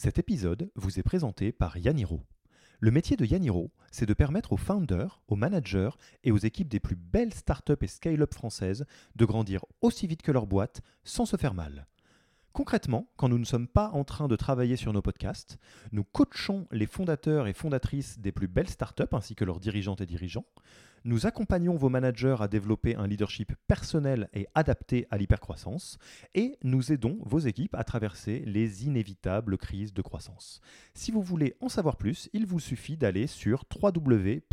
Cet épisode vous est présenté par Yaniro. Le métier de Yaniro, c'est de permettre aux founders, aux managers et aux équipes des plus belles startups et scale-up françaises de grandir aussi vite que leur boîte sans se faire mal. Concrètement, quand nous ne sommes pas en train de travailler sur nos podcasts, nous coachons les fondateurs et fondatrices des plus belles startups ainsi que leurs dirigeantes et dirigeants. Nous accompagnons vos managers à développer un leadership personnel et adapté à l'hypercroissance et nous aidons vos équipes à traverser les inévitables crises de croissance. Si vous voulez en savoir plus, il vous suffit d'aller sur www.yaniro.co.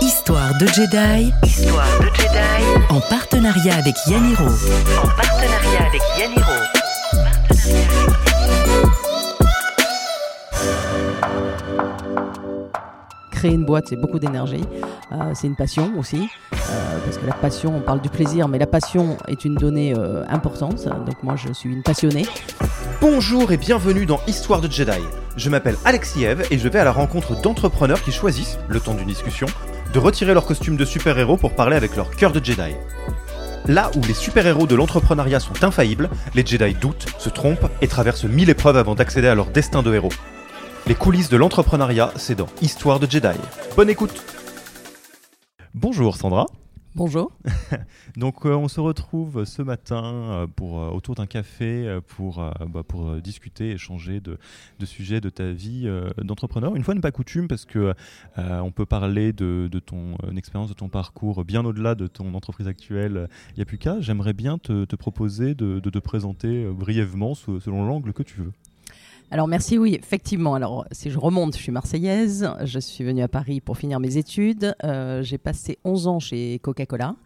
Histoire de Jedi. Histoire de Jedi. En partenariat avec Yaniro. En partenariat avec Yaniro. Créer une boîte, c'est beaucoup d'énergie. Euh, c'est une passion aussi. euh, parce que la passion, on parle du plaisir, mais la passion est une donnée euh, importante. Donc moi, je suis une passionnée. Bonjour et bienvenue dans Histoire de Jedi. Je m'appelle Alexiev et je vais à la rencontre d'entrepreneurs qui choisissent, le temps d'une discussion, de retirer leur costume de super-héros pour parler avec leur cœur de Jedi. Là où les super-héros de l'entrepreneuriat sont infaillibles, les Jedi doutent, se trompent et traversent mille épreuves avant d'accéder à leur destin de héros. Les coulisses de l'entrepreneuriat, c'est dans Histoire de Jedi. Bonne écoute Bonjour Sandra. Bonjour. Donc euh, on se retrouve ce matin euh, pour, euh, autour d'un café pour, euh, bah, pour discuter, échanger de, de sujets de ta vie d'entrepreneur. Une fois n'est pas coutume parce que on peut parler de, de ton expérience, de ton parcours bien au-delà de ton entreprise actuelle Il n'y a plus qu'à. J'aimerais bien te, te proposer de, de te présenter brièvement selon l'angle que tu veux. Alors merci, oui, effectivement. Alors si je remonte, je suis marseillaise. Je suis venue à Paris pour finir mes études. Euh, J'ai passé 11 ans chez Coca-Cola.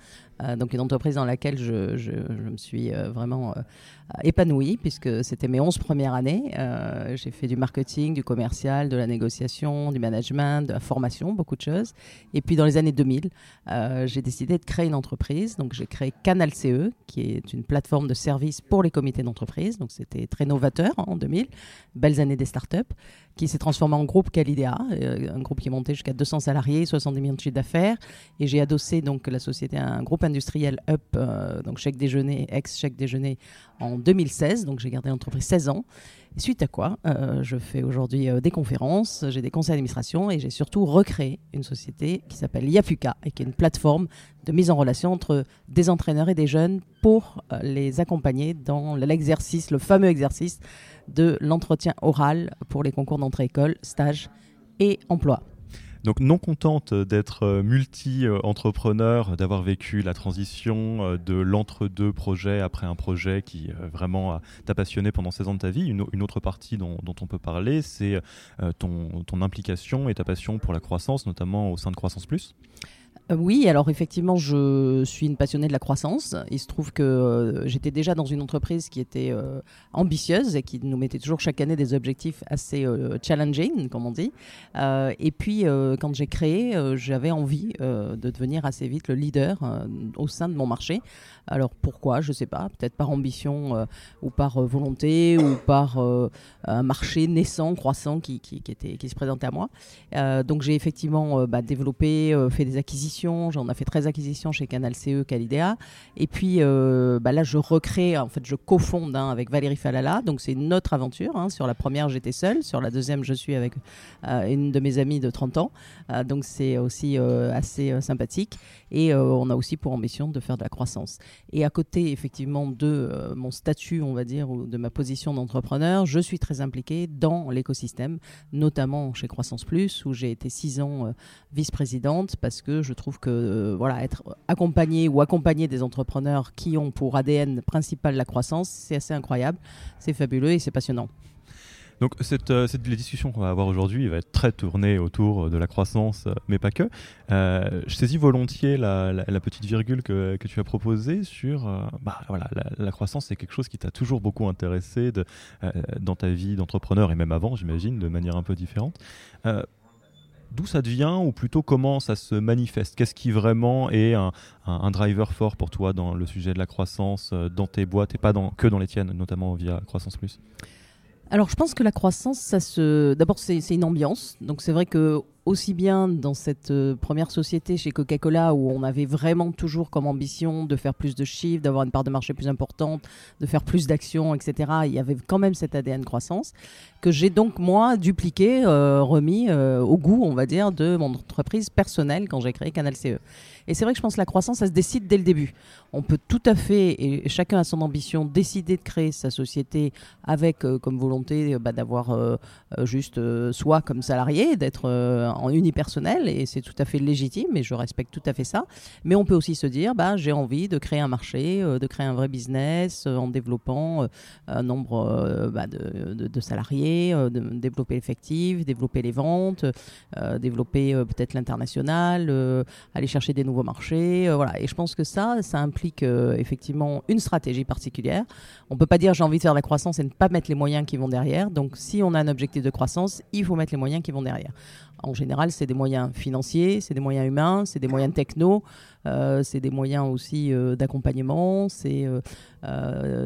Euh, donc une entreprise dans laquelle je, je- je me suis euh, vraiment euh, épanouie puisque c'était mes 11 premières années. J'ai fait du marketing, du commercial, de la négociation, du management, de la formation, beaucoup de choses. Et puis dans les années 2000, euh, j'ai décidé de créer une entreprise. Donc j'ai créé Canal CE, qui est une plateforme de service pour les comités d'entreprise. Donc c'était très novateur en 2000 belles années des startups, qui s'est transformé en groupe Calidea, un groupe qui est monté jusqu'à 200 salariés, 70 millions de chiffre d'affaires. Et j'ai adossé donc la société à un groupe industriel Up, euh, donc chèque déjeuner, ex-chèque déjeuner, en 2016. Donc j'ai gardé l'entreprise 16 ans. Et suite à quoi, euh, je fais aujourd'hui euh, des conférences, j'ai des conseils d'administration et j'ai surtout recréé une société qui s'appelle Yafuka et qui est une plateforme de mise en relation entre des entraîneurs et des jeunes pour les accompagner dans l'exercice, le fameux exercice de l'entretien oral pour les concours d'entrée-école, stage et emploi. Donc non contente d'être euh, multi-entrepreneur, d'avoir vécu la transition euh, de l'entre-deux projet après un projet qui euh, vraiment t'a passionné pendant 16 ans de ta vie, une, au- une autre partie dont, on peut parler, c'est ton, ton implication et ta passion pour la croissance, notamment au sein de Croissance Plus. Euh, oui, alors effectivement, je suis une passionnée de la croissance. Il se trouve que euh, j'étais déjà dans une entreprise qui était euh, ambitieuse et qui nous mettait toujours chaque année des objectifs assez challenging, comme on dit. Et puis, quand j'ai créé, j'avais envie de devenir assez vite le leader au sein de mon marché. Alors pourquoi? Je ne sais pas. Peut-être par ambition ou par volonté ou par un marché naissant, croissant qui, qui, était, qui se présentait à moi. Donc j'ai effectivement bah, développé, fait des acquisitions. J'en ai fait 13 acquisitions chez Canal CE, Calidea. Et puis euh, bah, là, je recrée, en fait, je cofonde hein, avec Valérie Falala. Donc c'est une autre aventure. hein. Sur la première, j'étais seule. Sur la deuxième, je suis avec euh, une de mes amies de 30 ans. Euh, donc c'est aussi assez sympathique. Et on a aussi pour ambition de faire de la croissance. Et à côté, effectivement, de mon statut, on va dire, ou de ma position d'entrepreneur, je suis très impliquée dans l'écosystème, notamment chez Croissance Plus, où j'ai été six ans vice-présidente, parce que je trouve que euh, voilà, être accompagné ou accompagner des entrepreneurs qui ont pour ADN principal la croissance, c'est assez incroyable, c'est fabuleux et c'est passionnant. Donc cette, euh, cette- les discussions qu'on va avoir aujourd'hui va être très tournée autour de la croissance, euh, mais pas que. Euh, je saisis volontiers la, petite virgule que, que tu as proposée sur bah, voilà, la, la croissance, c'est quelque chose qui t'a toujours beaucoup intéressé de, dans ta vie d'entrepreneur et même avant, j'imagine, de manière un peu différente. D'où ça devient ou plutôt comment ça se manifeste? Qu'est-ce qui vraiment est un, un- driver fort pour toi dans le sujet de la croissance euh, dans tes boîtes et pas dans, que dans les tiennes, notamment via Croissance Plus? Alors, je pense que la croissance, ça se. D'abord, c'est une ambiance. Donc, c'est vrai que aussi bien dans cette euh, première société chez Coca-Cola où on avait vraiment toujours comme ambition de faire plus de chiffres, d'avoir une part de marché plus importante, de faire plus d'actions, etc. Il y avait quand même cet ADN croissance que j'ai donc moi dupliqué, euh, remis euh, au goût, on va dire, de mon entreprise personnelle quand j'ai créé Canal CE. Et c'est vrai que je pense que la croissance, ça se décide dès le début. On peut tout à fait, et chacun a son ambition, décider de créer sa société avec comme volonté bah, d'avoir juste soit comme salarié, d'être en unipersonnel, et c'est tout à fait légitime, et je respecte tout à fait ça. Mais on peut aussi se dire, bah, j'ai envie de créer un marché, de créer un vrai business en développant un nombre bah, de, salariés, de développer l'effectif, développer les ventes, développer peut-être l'international, aller chercher des nouveaux marchés. voilà. Et je pense que ça, ça implique euh, effectivement une stratégie particulière. On ne peut pas dire j'ai envie de faire de la croissance et ne pas mettre les moyens qui vont derrière. Donc si on a un objectif de croissance, il faut mettre les moyens qui vont derrière. En général, c'est des moyens financiers, c'est des moyens humains, c'est des moyens techno, euh, c'est des moyens aussi euh, d'accompagnement, c'est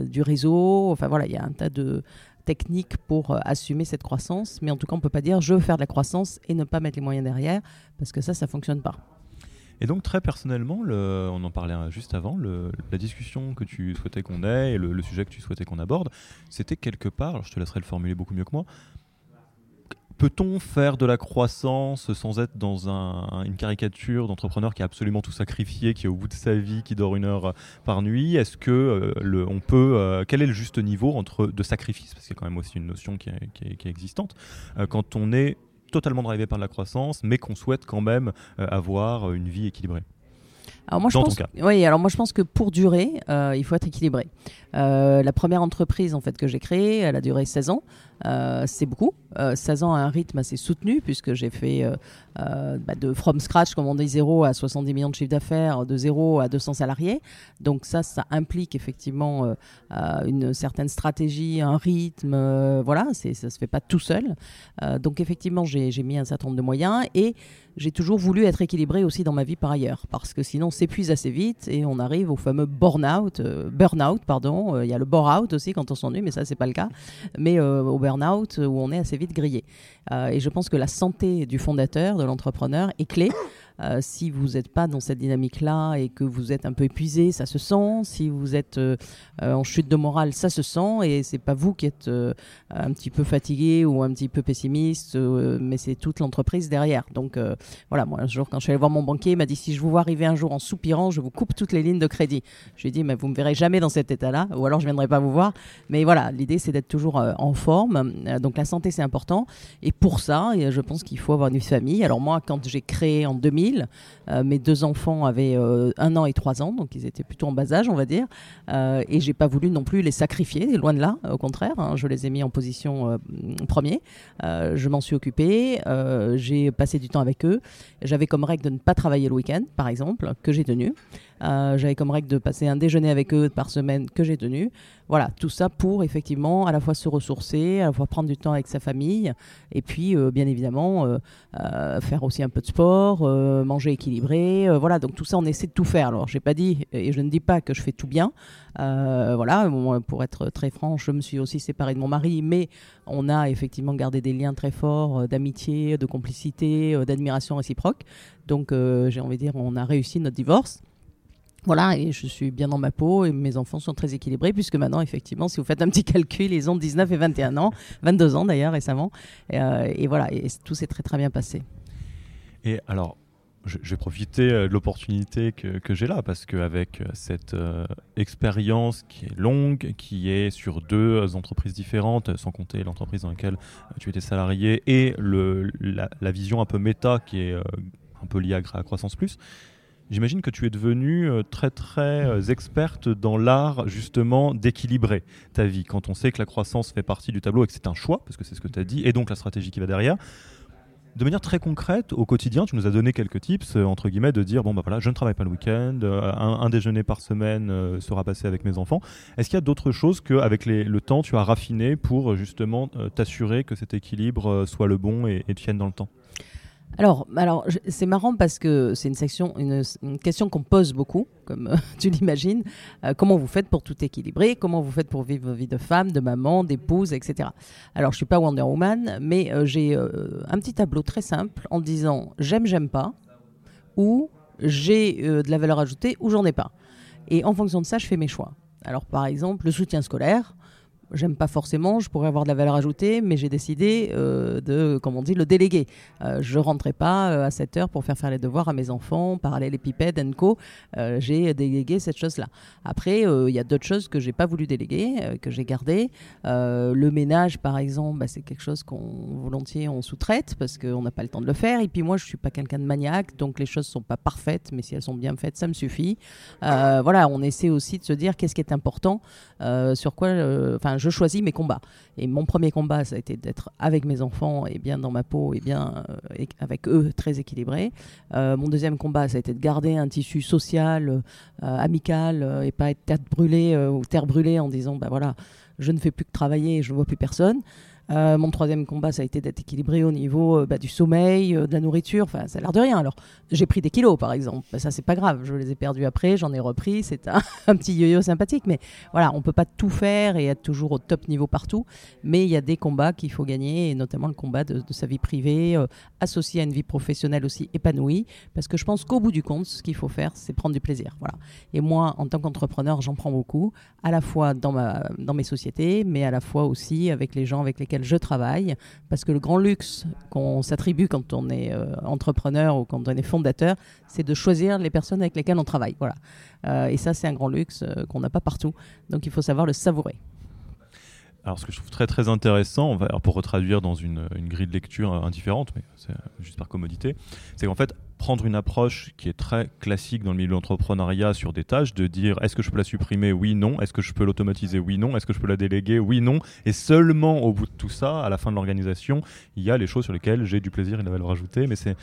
du réseau. Enfin voilà, il y a un tas de techniques pour assumer cette croissance. Mais en tout cas, on ne peut pas dire je veux faire de la croissance et ne pas mettre les moyens derrière, parce que ça, ça ne fonctionne pas. Et donc très personnellement, le, on en parlait juste avant, la discussion que tu souhaitais qu'on ait et le, sujet que tu souhaitais qu'on aborde, c'était quelque part, je te laisserai le formuler beaucoup mieux que moi, Peut-on faire de la croissance sans être dans un, une caricature d'entrepreneur qui a absolument tout sacrifié, qui est au bout de sa vie, qui dort une heure par nuit? Est-ce que euh, on peut, euh, quel est le juste niveau entre de sacrifice, parce qu'il y a quand même aussi une notion qui est, existante, euh, quand on est totalement drivé par la croissance, mais qu'on souhaite quand même avoir une vie équilibrée. Alors moi, je pense, Oui, alors moi je pense que pour durer, euh, il faut être équilibré. Euh, la première entreprise en fait que j'ai créée, elle a duré 16 ans. Euh, c'est beaucoup. 16 ans à un rythme assez soutenu puisque j'ai fait bah, de from scratch, comme on dit, 0 à 70 millions de chiffre d'affaires, de 0 à 200 salariés. Donc ça, ça implique effectivement une certaine stratégie, un rythme. voilà, ça se fait pas tout seul. donc effectivement, j'ai mis un certain nombre de moyens et j'ai toujours voulu être équilibré aussi dans ma vie par ailleurs parce que sinon on s'épuise assez vite et on arrive au fameux burn-out, burn-out pardon, euh, il y a le bore-out aussi quand on s'ennuie, mais ça, c'est pas le cas. Mais euh, au burn-out, où on est assez vite grillé. Euh, et je pense que la santé du fondateur, de l'entrepreneur, est clé. Euh, si vous n'êtes pas dans cette dynamique-là et que vous êtes un peu épuisé, ça se sent. Si vous êtes euh, euh, en chute de morale, ça se sent. Et c'est pas vous qui êtes un petit peu fatigué ou un petit peu pessimiste, mais c'est toute l'entreprise derrière. Donc voilà, moi un jour quand je suis allé voir mon banquier, il m'a dit si je vous vois arriver un jour en soupirant, je vous coupe toutes les lignes de crédit. Je lui ai dit mais vous me verrez jamais dans cet état-là, ou alors je viendrai pas vous voir. Mais voilà, l'idée c'est d'être toujours en forme. donc la santé c'est important. Et pour ça, je pense qu'il faut avoir une famille. Alors moi, quand j'ai créé en 2000 euh, mes deux enfants avaient euh, un an et trois ans, donc ils étaient plutôt en bas âge, on va dire. Euh, et j'ai pas voulu non plus les sacrifier, loin de là, au contraire. Hein, je les ai mis en position premier. je m'en suis occupée. j'ai passé du temps avec eux. J'avais comme règle de ne pas travailler le week-end, par exemple, que j'ai tenu. J'avais comme règle de passer un déjeuner avec eux par semaine, que j'ai tenu. Voilà, tout ça pour effectivement à la fois se ressourcer, à la fois prendre du temps avec sa famille, et puis bien évidemment faire aussi un peu de sport, manger équilibré. Euh, voilà, donc tout ça, on essaie de tout faire. Alors, j'ai pas dit, et je ne dis pas que je fais tout bien. Euh, voilà, pour être très franc, je me suis aussi séparée de mon mari, mais on a effectivement gardé des liens très forts euh, d'amitié, de complicité, d'admiration réciproque. Donc, j'ai envie de dire, on a réussi notre divorce. Voilà, et je suis bien dans ma peau et mes enfants sont très équilibrés puisque maintenant, effectivement, si vous faites un petit calcul, ils ont 19 et 21 ans, 22 ans d'ailleurs récemment. Et, et voilà, et tout s'est très très bien passé. Et alors, je, vais profiter euh, de l'opportunité que, j'ai là, parce qu'avec euh, cette euh, expérience qui est longue, qui est sur deux entreprises différentes, sans compter l'entreprise dans laquelle tu étais salarié, et la, vision un peu méta qui est un peu liée à, Croissance Plus, J'imagine que tu es devenue très très experte dans l'art justement d'équilibrer ta vie. Quand on sait que la croissance fait partie du tableau et que c'est un choix, parce que c'est ce que tu as dit, et donc la stratégie qui va derrière, de manière très concrète, au quotidien, tu nous as donné quelques tips, euh, entre guillemets, de dire, bon, bah voilà, je ne travaille pas le week-end, euh, un, déjeuner par semaine euh, sera passé avec mes enfants. Est-ce qu'il y a d'autres choses qu'avec le temps, tu as raffiné pour justement t'assurer que cet équilibre soit le bon et, et tienne dans le temps? Alors, c'est marrant parce que c'est une, question qu'on pose beaucoup, comme euh, tu l'imagines. Euh, comment vous faites pour tout équilibrer Comment vous faites pour vivre votre vie de femme, de maman, d'épouse, etc. Alors, je suis pas Wonder Woman, mais euh, j'ai un petit tableau très simple en disant j'aime, j'aime pas, ou j'ai de la valeur ajoutée, ou j'en ai pas. Et en fonction de ça, je fais mes choix. Alors, par exemple, le soutien scolaire j'aime pas forcément, je pourrais avoir de la valeur ajoutée, mais j'ai décidé euh, de, comme on dit, le déléguer. Euh, je rentrais pas euh, à 7 heures pour faire faire les devoirs à mes enfants, parler les pipettes, co. j'ai délégué cette chose-là. Après, il y a d'autres choses que j'ai pas voulu déléguer, que j'ai gardées. le ménage, par exemple, bah, c'est quelque chose qu'on volontiers on sous-traite parce qu'on n'a pas le temps de le faire. Et puis moi, je suis pas quelqu'un de maniaque, donc les choses sont pas parfaites, mais si elles sont bien faites, ça me suffit. voilà, on essaie aussi de se dire qu'est-ce qui est important, sur quoi, enfin je choisis mes combats. Et mon premier combat, ça a été d'être avec mes enfants et bien dans ma peau et bien euh, avec eux très équilibré. Euh, mon deuxième combat, ça a été de garder un tissu social, euh, amical et pas être terre brûlée ou terre brûlée en disant, bah voilà, je ne fais plus que travailler je ne vois plus personne. Euh, mon troisième combat, ça a été d'être équilibré au niveau euh, bah, du sommeil, euh, de la nourriture. Enfin, ça a l'air de rien. Alors, j'ai pris des kilos, par exemple. Bah, ça, c'est pas grave. Je les ai perdus après, j'en ai repris. C'est un, petit yo-yo sympathique. Mais voilà, on peut pas tout faire et être toujours au top niveau partout. Mais il y a des combats qu'il faut gagner, et notamment le combat de, sa vie privée, associé à une vie professionnelle aussi épanouie. Parce que je pense qu'au bout du compte, ce qu'il faut faire, c'est prendre du plaisir. Voilà. Et moi, en tant qu'entrepreneur, j'en prends beaucoup, à la fois dans, ma, dans mes sociétés, mais à la fois aussi avec les gens avec lesquels je travaille, parce que le grand luxe qu'on s'attribue quand on est euh, entrepreneur ou quand on est fondateur, c'est de choisir les personnes avec lesquelles on travaille. Voilà. Euh, et ça, c'est un grand luxe euh, qu'on n'a pas partout. Donc il faut savoir le savourer. Alors, ce que je trouve très très intéressant, on va, pour retraduire dans une, une, grille de lecture indifférente, mais c'est juste par commodité, c'est qu'en fait, prendre une approche qui est très classique dans le milieu de l'entrepreneuriat sur des tâches, de dire est-ce que je peux la supprimer? Oui, non. Est-ce que je peux l'automatiser? Oui, non. Est-ce que je peux la déléguer? Oui, non. Et seulement au bout de tout ça, à la fin de l'organisation, il y a les choses sur lesquelles j'ai du plaisir et de la valeur ajoutée. Mais c'est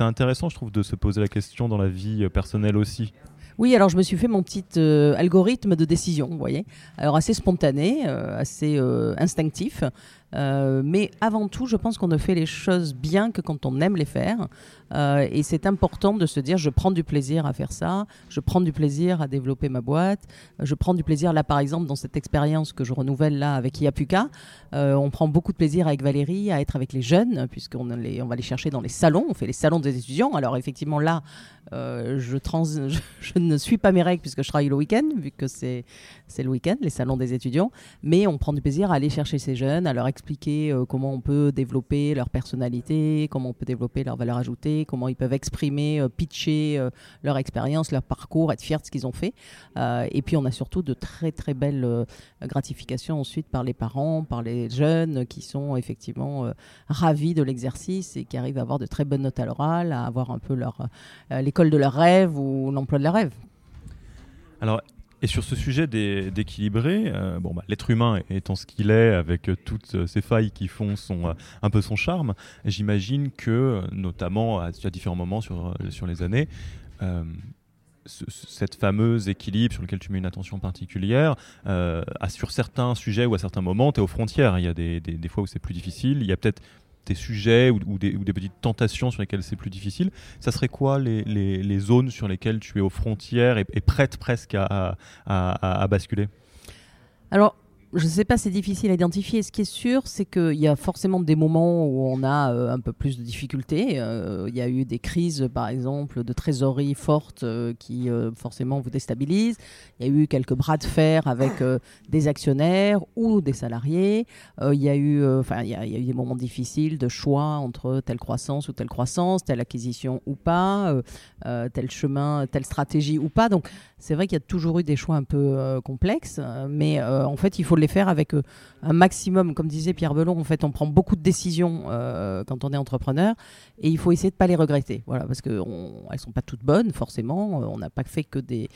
intéressant, je trouve, de se poser la question dans la vie personnelle aussi. Oui, alors je me suis fait mon petit euh, algorithme de décision, vous voyez. Alors assez spontané, euh, assez euh, instinctif. Mais avant tout, je pense qu'on ne fait les choses bien que quand on aime les faire. et c'est important de se dire, je prends du plaisir à faire ça, je prends du plaisir à développer ma boîte, je prends du plaisir là, par exemple, dans cette expérience que je renouvelle là avec Iapuka. on prend beaucoup de plaisir avec Valérie à être avec les jeunes, puisqu'on on va les chercher dans les salons, on fait les salons des étudiants. Alors effectivement là, je, je ne suis pas mes règles puisque je travaille le week-end, vu que c'est le week-end, les salons des étudiants. Mais on prend du plaisir à aller chercher ces jeunes, à leur expliquer euh, comment on peut développer leur personnalité, comment on peut développer leur valeur ajoutée, comment ils peuvent exprimer, euh, pitcher euh, leur expérience, leur parcours, être fiers de ce qu'ils ont fait. et puis on a surtout de très très belles gratifications ensuite par les parents, par les jeunes qui sont effectivement ravis de l'exercice et qui arrivent à avoir de très bonnes notes à l'oral, à avoir un peu leur l'école de leur rêve ou l'emploi de leur rêve. Alors, et sur ce sujet d'équilibrer, euh, bon, bah, l'être humain étant ce qu'il est, avec toutes ces failles qui font son, euh, un peu son charme, j'imagine que, notamment à, différents moments sur, sur les années, euh, cette fameuse équilibre sur lequel tu mets une attention particulière, sur certains sujets ou à certains moments, tu es aux frontières. Il y a des, des, des fois où c'est plus difficile. Il y a peut-être des sujets ou, des, petites tentations sur lesquelles c'est plus difficile, ça serait quoi les, zones sur lesquelles tu es aux frontières et, prête presque à, à basculer? Alors, je ne sais pas, c'est difficile à identifier. Ce qui est sûr, c'est qu'il y a forcément des moments où on a euh, un peu plus de difficultés. Euh, il y a eu des crises, par exemple, de trésorerie fortes euh, qui forcément vous déstabilisent. Il y a eu quelques bras de fer avec des actionnaires ou des salariés. il, y a eu, enfin, il, y a, eu des moments difficiles de choix entre telle croissance ou telle croissance, telle acquisition ou pas, tel chemin, telle stratégie ou pas. Donc, c'est vrai qu'il y a toujours eu des choix un peu complexes, mais en fait, il faut les faire avec euh, un maximum. Comme disait Pierre Belon, en fait, on prend beaucoup de décisions euh, quand on est entrepreneur et il faut essayer de ne pas les regretter. Voilà, parce qu'elles ne sont pas toutes bonnes, forcément. Euh, on n'a pas fait que des,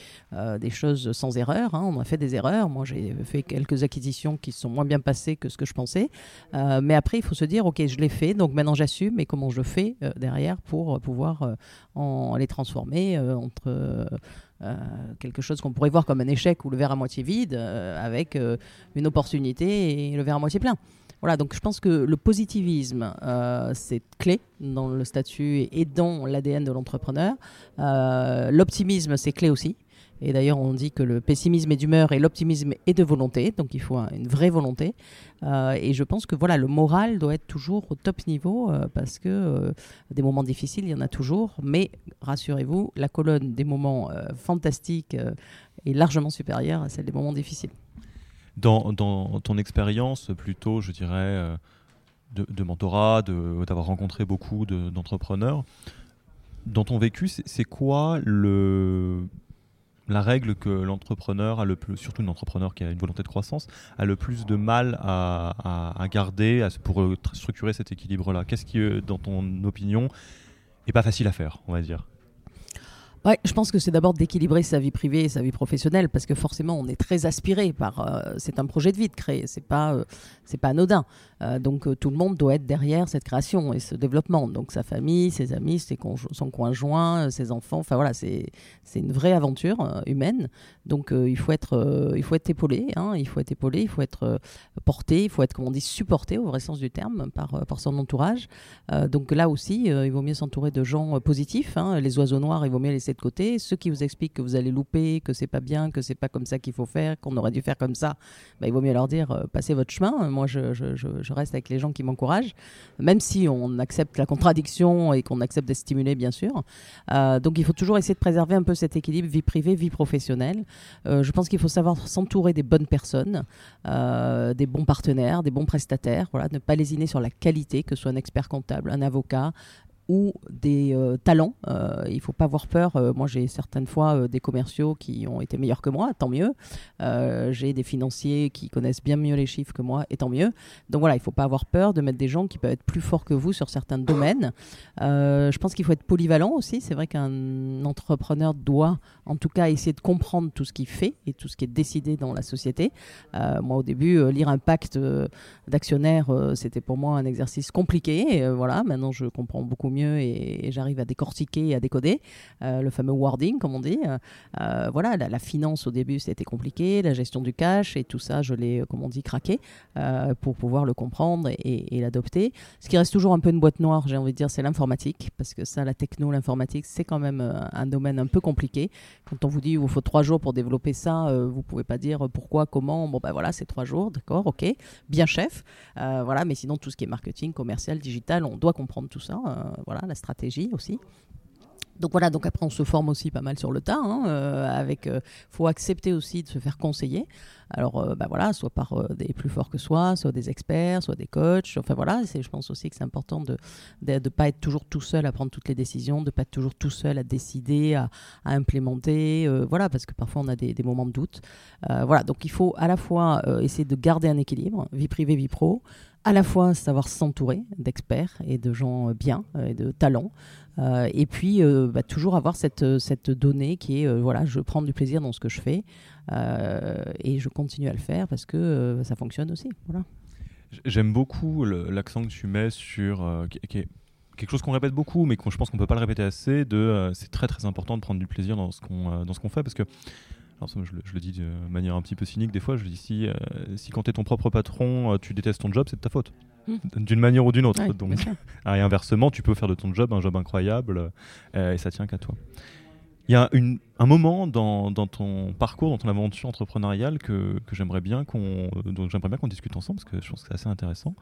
des choses sans erreur. Hein. On a fait des erreurs. Moi, j'ai fait quelques acquisitions qui sont moins bien passées que ce que je pensais. mais après, il faut se dire, OK, je l'ai fait, donc maintenant j'assume, et comment je fais derrière pour pouvoir en, les transformer entre euh, quelque chose qu'on pourrait voir comme un échec ou le verre à moitié vide, euh, avec euh, une opportunité et le verre à moitié plein. voilà, donc je pense que le positivisme, c'est clé dans le statut et dans l'ADN de l'entrepreneur. L'optimisme, c'est clé aussi. Et d'ailleurs, on dit que le pessimisme est d'humeur et l'optimisme est de volonté. Donc, il faut une vraie volonté. Euh, et je pense que voilà, le moral doit être toujours au top niveau euh, parce que euh, des moments difficiles, il y en a toujours. Mais rassurez-vous, la colonne des moments fantastiques est largement supérieure à celle des moments difficiles. Dans, ton expérience, plutôt, je dirais, de mentorat, d'avoir rencontré beaucoup d'entrepreneurs, dans ton vécu, c'est quoi le la règle que l'entrepreneur a le plus, surtout l'entrepreneur qui a une volonté de croissance, a le plus de mal à, garder pour structurer cet équilibre-là. Qu'est-ce qui, euh, dans ton opinion, est pas facile à faire, on va dire? Ouais, je pense que c'est d'abord d'équilibrer sa vie privée et sa vie professionnelle parce que forcément on est très aspiré par. Euh, c'est un projet de vie de créer, c'est pas c'est pas anodin. Euh, donc euh, tout le monde doit être derrière cette création et ce développement. Donc sa famille, ses amis, ses son conjoint, euh, ses enfants. Enfin voilà, c'est une vraie aventure humaine. Donc il faut être il faut être épaulé. Hein, il faut être épaulé. Il faut être porté. Il faut être, comme on dit, supporté au vrai sens du terme par, par son entourage. donc là aussi, il vaut mieux s'entourer de gens positifs. Hein. Les oiseaux noirs, il vaut mieux les de côté. Ceux qui vous expliquent que vous allez louper, que c'est pas bien, que c'est pas comme ça qu'il faut faire, qu'on aurait dû faire comme ça, bah, il vaut mieux leur dire passez votre chemin. Moi, je, je, je reste avec les gens qui m'encouragent, même si on accepte la contradiction et qu'on accepte d'être stimulé, bien sûr. Euh, donc il faut toujours essayer de préserver un peu cet équilibre vie privée, vie professionnelle. Euh, je pense qu'il faut savoir s'entourer des bonnes personnes, euh, des bons partenaires, des bons prestataires, voilà, ne pas lésiner sur la qualité, que ce soit un expert comptable, un avocat, ou des euh, talents. Euh, il ne faut pas avoir peur. Euh, moi, j'ai certaines fois des commerciaux qui ont été meilleurs que moi, tant mieux. j'ai des financiers qui connaissent bien mieux les chiffres que moi, et tant mieux. Donc voilà, il ne faut pas avoir peur de mettre des gens qui peuvent être plus forts que vous sur certains domaines. je pense qu'il faut être polyvalent aussi. C'est vrai qu'un entrepreneur doit, en tout cas, essayer de comprendre tout ce qu'il fait et tout ce qui est décidé dans la société. moi, au début, lire un pacte d'actionnaires, c'était pour moi un exercice compliqué. voilà, maintenant, je comprends beaucoup mieux et, j'arrive à décortiquer et à décoder euh, le fameux wording, comme on dit. Euh, euh, voilà, la, finance au début, c'était compliqué, la gestion du cash et tout ça, je l'ai, comme on dit, craqué pour pouvoir le comprendre et, l'adopter. Ce qui reste toujours un peu une boîte noire, j'ai envie de dire, c'est l'informatique, parce que ça, la techno, l'informatique, c'est quand même un domaine un peu compliqué. Quand on vous dit il vous faut trois jours pour développer ça, vous pouvez pas dire pourquoi, comment. Bon, ben voilà, c'est trois jours, d'accord, ok, bien chef. voilà, mais sinon, tout ce qui est marketing, commercial, digital, on doit comprendre tout ça voilà, la stratégie aussi. Donc voilà, donc après on se forme aussi pas mal sur le tas. Hein, euh, avec, euh, faut accepter aussi de se faire conseiller. Alors euh, bah voilà, soit par des plus forts que soi, soit des experts, soit des coachs. Enfin voilà, c'est, je pense aussi que c'est important de ne pas être toujours tout seul à prendre toutes les décisions, de pas être toujours tout seul à décider, à, implémenter. voilà, parce que parfois on a des, des moments de doute. voilà, donc il faut à la fois essayer de garder un équilibre, vie privée, vie pro à la fois savoir s'entourer d'experts et de gens euh, bien euh, et de talents, euh, et puis bah, toujours avoir cette, cette donnée qui est voilà, je prends du plaisir dans ce que je fais et je continue à le faire parce que ça fonctionne aussi. Voilà. J'aime beaucoup l'accent que tu mets sur quelque chose qu'on répète beaucoup, mais je pense qu'on peut pas le répéter assez. De c'est très très important de prendre du plaisir dans ce qu'on dans ce qu'on fait parce que je, le, dis de manière un petit peu cynique des fois, je dis si, euh, si quand tu es ton propre patron, euh, tu détestes ton job, c'est de ta faute. Hmm. D'une manière ou d'une autre. Donc, et inversement, tu peux faire de ton job un job incroyable euh, et ça tient qu'à toi. Il y a une, un moment dans, dans, ton parcours, dans ton aventure entrepreneuriale que, que j'aimerais bien qu'on j'aimerais bien qu'on discute ensemble parce que je pense que c'est assez intéressant.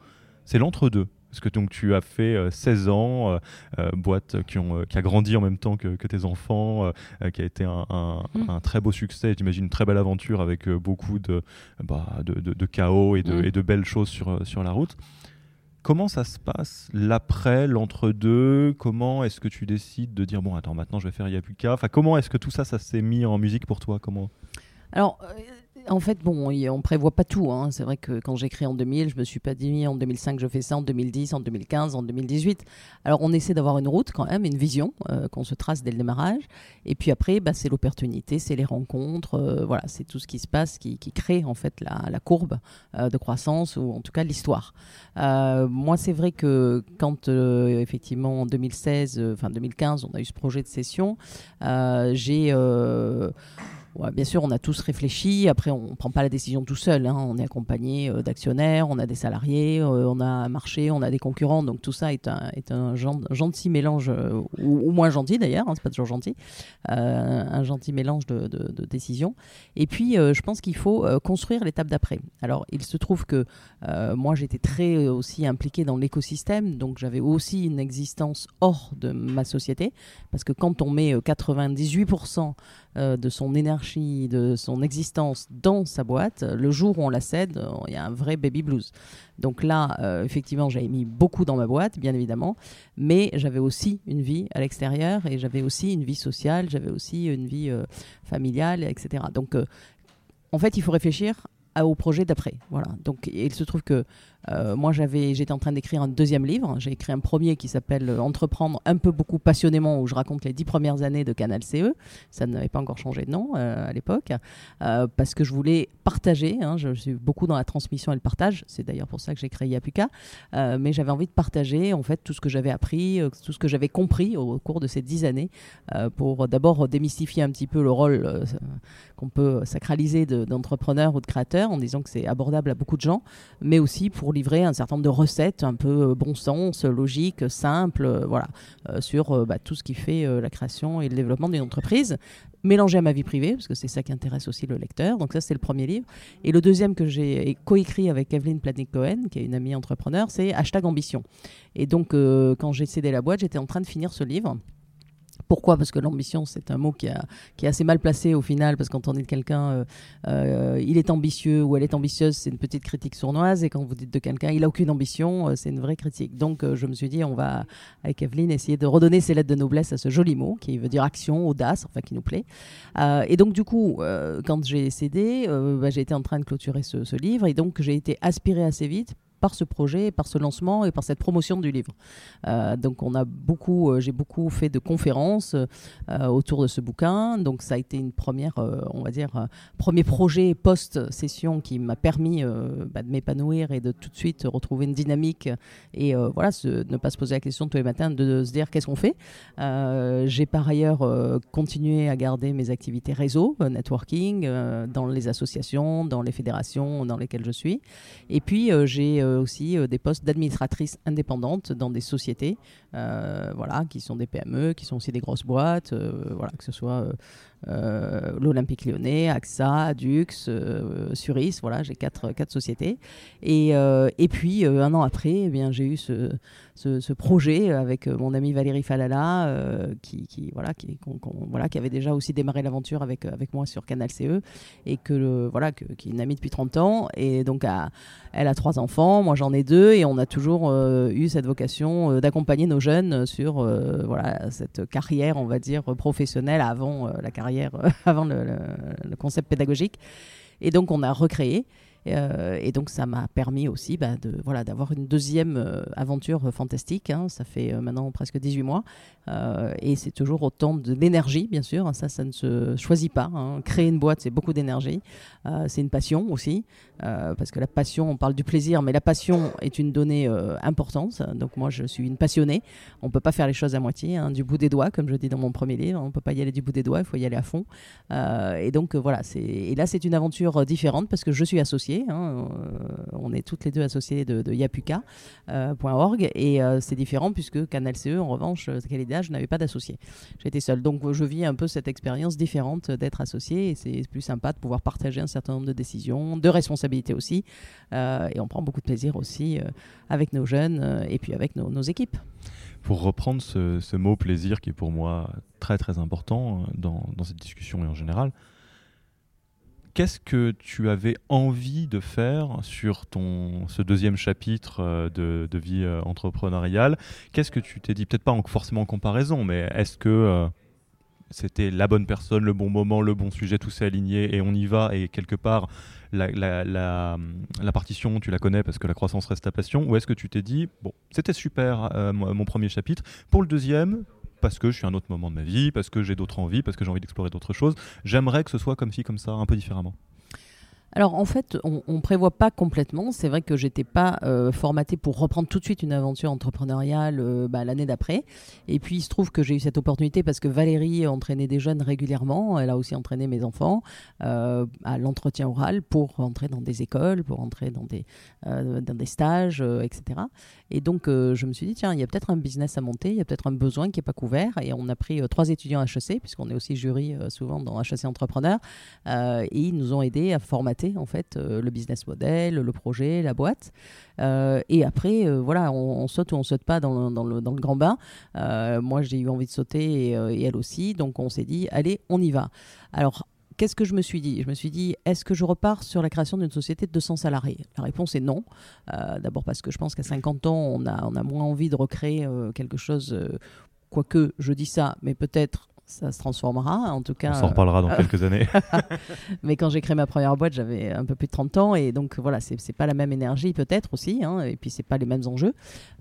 C'est l'entre-deux. Parce que donc, tu as fait 16 euh, ans, euh, euh, boîte qui, ont, qui a grandi en même temps que, tes enfants, qui a été un, mm. un, très beau succès, j'imagine une très belle aventure avec beaucoup de, bah, de, de, chaos et de, mm. et de belles choses sur, sur la route. Comment ça se passe l'après, l'entre-deux? Comment est-ce que tu décides de dire bon attends maintenant je vais faire Yapuka Enfin comment est-ce que tout ça ça s'est mis en musique pour toi? Comment? Alors en fait, bon, on prévoit pas tout. Hein. C'est vrai que quand j'ai créé en 2000, je me suis pas dit en 2005 je fais ça, en 2010, en 2015, en 2018. Alors on essaie d'avoir une route quand même, une vision euh, qu'on se trace dès le démarrage. Et puis après, bah, c'est l'opportunité, c'est les rencontres, euh, voilà, c'est tout ce qui se passe qui, crée en fait la, courbe euh, de croissance ou en tout cas l'histoire. moi, c'est vrai que quand effectivement en 2016, enfin 2015, on a eu ce projet de session, j'ai bien sûr, on a tous réfléchi. Après, on ne prend pas la décision tout seul. Hein. On est accompagné euh, d'actionnaires, on a des salariés, euh, on a un marché, on a des concurrents. Donc tout ça est un, gentil mélange, euh, ou, moins gentil d'ailleurs, hein, c'est pas toujours gentil, un gentil mélange de, de, décisions. Et puis, je pense qu'il faut construire l'étape d'après. Alors, il se trouve que moi, j'étais très aussi impliqué dans l'écosystème, donc j'avais aussi une existence hors de ma société, parce que quand on met 98% euh, de son énergie, de son existence dans sa boîte, le jour où on la cède, euh, il y a un vrai baby blues. Donc là, euh, effectivement, j'avais mis beaucoup dans ma boîte, bien évidemment, mais j'avais aussi une vie à l'extérieur et j'avais aussi une vie sociale, j'avais aussi une vie familiale, etc. Donc, en fait, il faut réfléchir au projet d'après. Voilà. Donc, il se trouve que euh, moi, j'étais en train d'écrire un deuxième livre. J'ai écrit un premier qui s'appelle Entreprendre un peu beaucoup passionnément, où je raconte les dix premières années de Canal CE. Ça n'avait pas encore changé de nom euh, à l'époque, euh, parce que je voulais partager. Hein. je, suis beaucoup dans la transmission et le partage. C'est d'ailleurs pour ça que j'ai créé Yapuka. mais j'avais envie de partager en fait tout ce que j'avais appris, tout ce que j'avais compris au, cours de ces dix années, pour d'abord démystifier un petit peu le rôle qu'on peut sacraliser d'entrepreneur ou de créateur, en disant que c'est abordable à beaucoup de gens, mais aussi pour livrer un certain nombre de recettes un peu euh, bon sens, logiques, simples, euh, voilà, euh, sur bah, tout ce qui fait la création et le développement d'une entreprise mélangé à ma vie privée, parce que c'est ça qui intéresse aussi le lecteur. Donc ça, c'est le premier livre. Et le deuxième que j'ai coécrit avec Evelyn Planik-Cohen, qui est une amie entrepreneur, c'est Hashtag Ambition. Et donc, quand j'ai cédé la boîte, j'étais en train de finir ce livre. Pourquoi Parce que l'ambition, c'est un mot qui, est assez mal placé au final, parce que quand on dit de quelqu'un, euh, euh, il est ambitieux ou elle est ambitieuse, c'est une petite critique sournoise, et quand vous dites de quelqu'un, il a aucune ambition, euh, c'est une vraie critique. Donc je me suis dit, on va, avec Evelyne, essayer de redonner ces lettres de noblesse à ce joli mot, qui veut dire action, audace, enfin qui nous plaît. et donc du coup, quand j'ai cédé, bah, j'ai été en train de clôturer ce, ce livre, et donc j'ai été aspiré assez vite par ce projet, par ce lancement et par cette promotion du livre. Euh, donc on a beaucoup, euh, j'ai beaucoup fait de conférences euh, autour de ce bouquin. Donc ça a été une première, on va dire, premier projet post-session qui m'a permis bah, de m'épanouir et de tout de suite retrouver une dynamique et voilà, ne pas se poser la question tous les matins de, se dire qu'est-ce qu'on fait. j'ai par ailleurs continué à garder mes activités réseau, networking, dans les associations, dans les fédérations dans lesquelles je suis. Et puis j'ai aussi euh, des postes d'administratrice indépendante dans des sociétés, euh, voilà, qui sont des PME, qui sont aussi des grosses boîtes, voilà, que ce soit l'Olympique lyonnais, AXA, Dux, Suris, voilà, j'ai quatre, sociétés. Et, et puis, un an après, eh bien, j'ai eu ce, projet avec mon ami Valérie Falala, qui, voilà, qui, avait déjà aussi démarré l'aventure avec, moi sur Canal CE, et que, voilà, qui est une amie depuis 30 ans. Et donc, elle a trois enfants moi j'en ai deux, et on a toujours euh, eu cette vocation euh, d'accompagner nos jeunes sur euh, voilà, cette carrière, on va dire, professionnelle avant la carrière, avant le, concept pédagogique. Et donc on a recréé. Et donc ça m'a permis aussi bah, de voilà d'avoir une deuxième aventure fantastique. Hein. Ça fait maintenant presque 18 mois euh, et c'est toujours autant d'énergie, bien sûr. Ça, ça ne se choisit pas. Hein. Créer une boîte, c'est beaucoup d'énergie. Euh, c'est une passion aussi. Euh, parce que la passion, on parle du plaisir, mais la passion est une donnée importante. Donc moi, je suis une passionnée. On peut pas faire les choses à moitié, hein, du bout des doigts, comme je dis dans mon premier livre. On peut pas y aller du bout des doigts, il faut y aller à fond. et donc voilà. Et là, c'est une aventure différente parce que je suis associée. Hein. on est toutes les deux associées de, yapuka.org. et c'est différent puisque Canal CE, en revanche, quelle je n'avais pas d'associé. J'étais seule. Donc je vis un peu cette expérience différente d'être associé et c'est plus sympa de pouvoir partager un certain nombre de décisions, de responsabilités aussi. Euh, et on prend beaucoup de plaisir aussi euh, avec nos jeunes euh, et puis avec nos, équipes. Pour reprendre ce, mot plaisir qui est pour moi très très important dans cette discussion et en général, qu'est-ce que tu avais envie de faire sur ton, ce deuxième chapitre euh, de, vie euh, entrepreneuriale? Qu'est-ce que tu t'es dit? Peut-être pas forcément en comparaison, mais est-ce que euh, c'était la bonne personne, le bon moment, le bon sujet, tout s'est aligné et on y va? Et quelque part la, la, partition, tu la connais parce que la croissance reste ta passion. Ou est-ce que tu t'es dit, bon, c'était super mon premier chapitre, pour le deuxième, parce que je suis à un autre moment de ma vie, parce que j'ai d'autres envies, parce que j'ai envie d'explorer d'autres choses. J'aimerais que ce soit comme ci, comme ça, un peu différemment. Alors en fait, on ne prévoit pas complètement. C'est vrai que j'étais pas euh, formatée pour reprendre tout de suite une aventure entrepreneuriale euh, bah, l'année d'après. Et puis il se trouve que j'ai eu cette opportunité parce que Valérie entraînait des jeunes régulièrement. Elle a aussi entraîné mes enfants euh, à l'entretien oral pour entrer dans des écoles, pour entrer dans des, dans des stages, etc. Et donc je me suis dit, tiens, il y a peut-être un business à monter, il y a peut-être un besoin qui n'est pas couvert. Et on a pris trois étudiants HEC, puisqu'on est aussi jury souvent dans HEC Entrepreneurs. et ils nous ont aidés à formater en fait euh, le business model, le projet, la boîte. Euh, et après, euh, voilà, on, saute ou on saute pas dans le, grand bain. moi, j'ai eu envie de sauter et, elle aussi. Donc, on s'est dit, allez, on y va. Alors, qu'est-ce que je me suis dit? Je me suis dit, est-ce que je repars sur la création d'une société de 200 salariés? La réponse est non. D'abord parce que je pense qu'à 50 ans, on a, on a moins envie de recréer quelque chose quoique je dis ça, mais peut-être ça se transformera. En tout cas, on s'en reparlera dans euh, quelques années. mais quand j'ai créé ma première boîte, j'avais un peu plus de 30 ans et donc voilà, c'est pas la même énergie peut-être aussi, hein, et puis c'est pas les mêmes enjeux.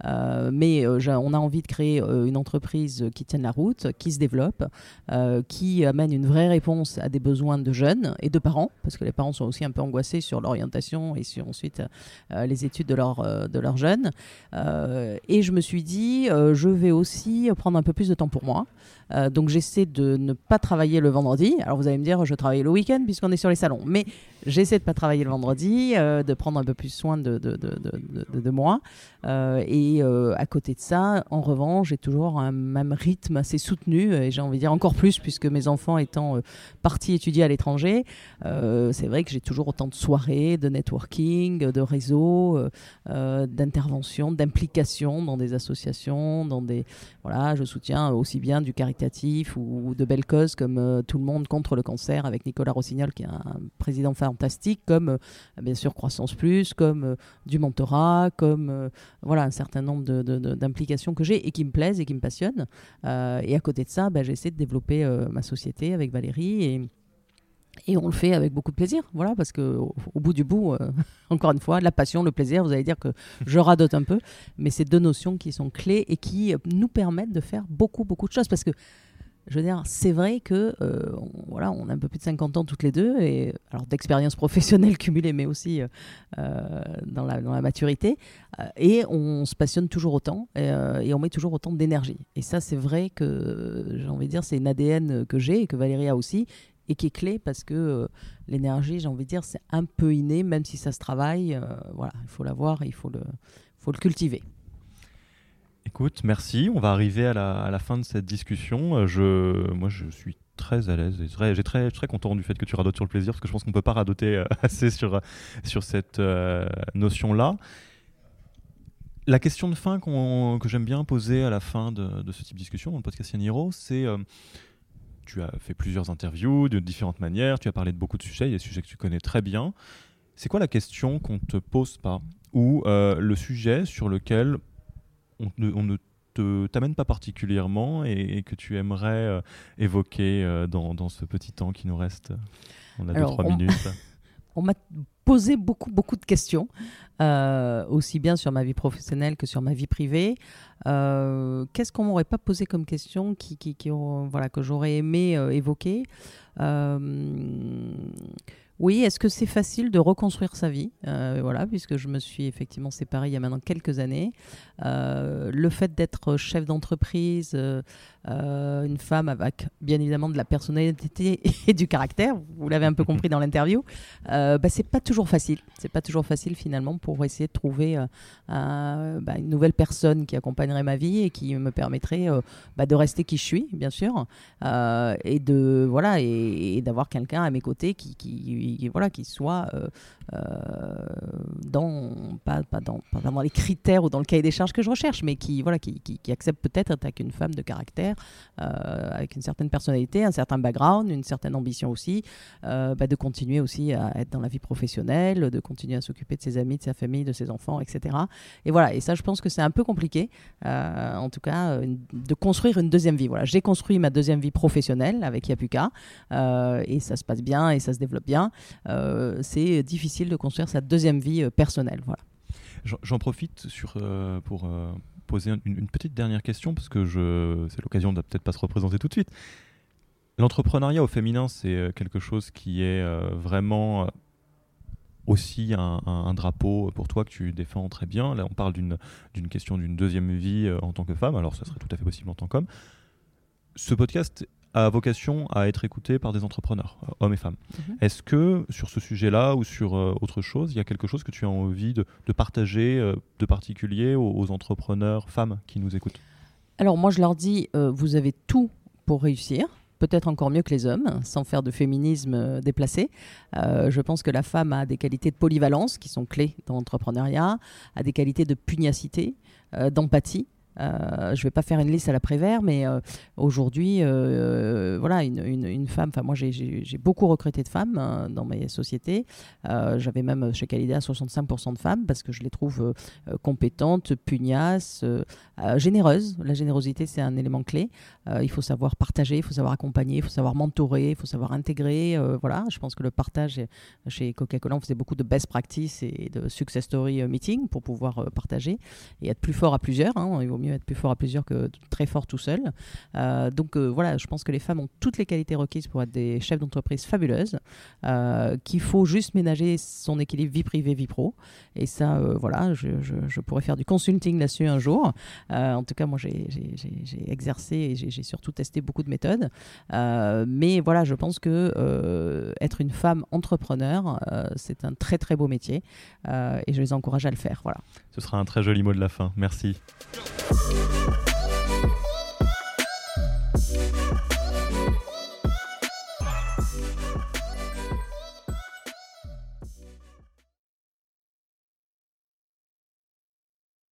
Euh, mais euh, on a envie de créer une entreprise qui tienne la route, qui se développe, qui amène une vraie réponse à des besoins de jeunes et de parents, parce que les parents sont aussi un peu angoissés sur l'orientation et sur ensuite les études de, leur, de leurs jeunes. et je me suis dit, je vais aussi prendre un peu plus de temps pour moi. Donc j'essaie de ne pas travailler le vendredi. Alors vous allez me dire, je travaille le week-end puisqu'on est sur les salons. Mais j'essaie de ne pas travailler le vendredi, euh, de prendre un peu plus soin de, de, de, de moi. Euh, et euh, à côté de ça, en revanche, j'ai toujours un même rythme assez soutenu. Et j'ai envie de dire encore plus puisque mes enfants étant partis étudier à l'étranger, c'est vrai que j'ai toujours autant de soirées, de networking, de réseaux, d'interventions, d'implications dans des associations, dans des... Voilà, je soutiens aussi bien du caritatif ou de belles causes comme euh, Tout le monde contre le cancer avec Nicolas Rossignol qui est un président fantastique, comme euh, bien sûr Croissance Plus, comme euh, du mentorat, comme voilà un certain nombre d'implications que j'ai et qui me plaisent et qui me passionnent. et à côté de ça, bah, j'essaie de développer ma société avec Valérie et et on le fait avec beaucoup de plaisir, voilà, parce que au, bout du bout, encore une fois, la passion, le plaisir, vous allez dire que je radote un peu, mais c'est deux notions qui sont clés et qui nous permettent de faire beaucoup, beaucoup de choses, parce que je veux dire, c'est vrai que euh, voilà, on a un peu plus de 50 ans toutes les deux, et alors d'expérience professionnelle cumulée, mais aussi euh, euh, dans, la, dans, la, maturité, et on se passionne toujours autant, et, on met toujours autant d'énergie. Et ça, c'est vrai que j'ai envie de dire, c'est une ADN que j'ai et que Valérie a aussi, et qui est clé parce que l'énergie, j'ai envie de dire, c'est un peu inné, même si ça se travaille. voilà, il faut l'avoir, il faut le, cultiver. Écoute, merci. On va arriver à la, fin de cette discussion. Euh, je, moi, je suis très à l'aise et j'ai très, très content du fait que tu radotes sur le plaisir parce que je pense qu'on ne peut pas radoter euh, assez sur, sur cette euh, notion-là. La question de fin que j'aime bien poser à la fin de, ce type de discussion dans le podcast Yaniro, c'est tu as fait plusieurs interviews de différentes manières, tu as parlé de beaucoup de sujets, il y a des sujets que tu connais très bien. C'est quoi la question qu'on ne te pose pas ou le sujet sur lequel on ne, te t'amène pas particulièrement et, que tu aimerais euh, évoquer euh, dans, ce petit temps qui nous reste? On a 2-3 minutes. on m'a posé beaucoup, beaucoup de questions, euh, aussi bien sur ma vie professionnelle que sur ma vie privée. Qu'est-ce qu'on m'aurait pas posé comme question qui, qui, qui voilà, que j'aurais aimé évoquer? Oui, est-ce que c'est facile de reconstruire sa vie? Euh, Voilà, puisque je me suis effectivement séparée il y a maintenant quelques années. Euh, le fait d'être chef d'entreprise, euh, une femme avec bien évidemment de la personnalité et du caractère, vous l'avez un peu compris dans l'interview, bah, c'est pas toujours facile. C'est pas toujours facile finalement pour essayer de trouver bah, une nouvelle personne qui accompagnerait ma vie et qui me permettrait bah, de rester qui je suis, bien sûr, et de voilà et, d'avoir quelqu'un à mes côtés qui, qui qui, voilà, qui soit euh, euh, dans, pas, pas, dans, pas dans les critères ou dans le cahier des charges que je recherche, mais qui, voilà, qui, qui, accepte peut-être d'être avec une femme de caractère, euh, avec une certaine personnalité, un certain background, une certaine ambition aussi, bah, de continuer aussi à être dans la vie professionnelle, de continuer à s'occuper de ses amis, de sa famille, de ses enfants, etc. Et voilà, et ça, je pense que c'est un peu compliqué, en tout cas, de construire une deuxième vie. Voilà, j'ai construit ma deuxième vie professionnelle avec Yapuka, et ça se passe bien et ça se développe bien. Euh, c'est difficile de construire sa deuxième vie euh, personnelle. Voilà. J'en profite euh, pour poser une, petite dernière question, parce que c'est l'occasion de peut-être pas se représenter tout de suite. L'entrepreneuriat au féminin, c'est quelque chose qui est vraiment aussi un, drapeau pour toi que tu défends très bien. Là, on parle d'une question d'une deuxième vie en tant que femme, alors ça serait tout à fait possible en tant qu'homme. Ce podcast a vocation à être écouté par des entrepreneurs, euh, hommes et femmes. Mhm. Est-ce que sur ce sujet-là ou sur euh, autre chose, il y a quelque chose que tu as envie de, partager euh, de particulier aux, entrepreneurs femmes qui nous écoutent? Alors moi je leur dis, vous avez tout pour réussir peut-être encore mieux que les hommes, sans faire de féminisme déplacé. je pense que la femme a des qualités de polyvalence qui sont clés dans l'entrepreneuriat, a des qualités de pugnacité, d'empathie. Euh, je ne vais pas faire une liste à la Prévert, mais euh, aujourd'hui, euh, voilà, une, femme. Enfin, moi, j'ai beaucoup recruté de femmes hein, dans mes sociétés. J'avais même chez Calidea 65% de femmes parce que je les trouve compétentes, pugnaces, généreuses. La générosité, c'est un élément clé. il faut savoir partager, il faut savoir accompagner, il faut savoir mentorer, il faut savoir intégrer. voilà, je pense que le partage chez Coca-Cola, on faisait beaucoup de best practice et de success story meeting pour pouvoir partager et être plus fort à plusieurs. Hein. Il vaut mieux être plus fort à plusieurs que très fort tout seul. Euh, donc euh, voilà, je pense que les femmes ont toutes les qualités requises pour être des chefs d'entreprise fabuleuses, euh, qu'il faut juste ménager son équilibre vie privée, vie pro. Et ça, voilà, je, je, pourrais faire du consulting là-dessus un jour. en tout cas, moi, j'ai exercé et j'ai surtout testé beaucoup de méthodes. mais voilà, je pense que être une femme entrepreneur, c'est un très très beau métier et je les encourage à le faire. Voilà. Ce sera un très joli mot de la fin. Merci.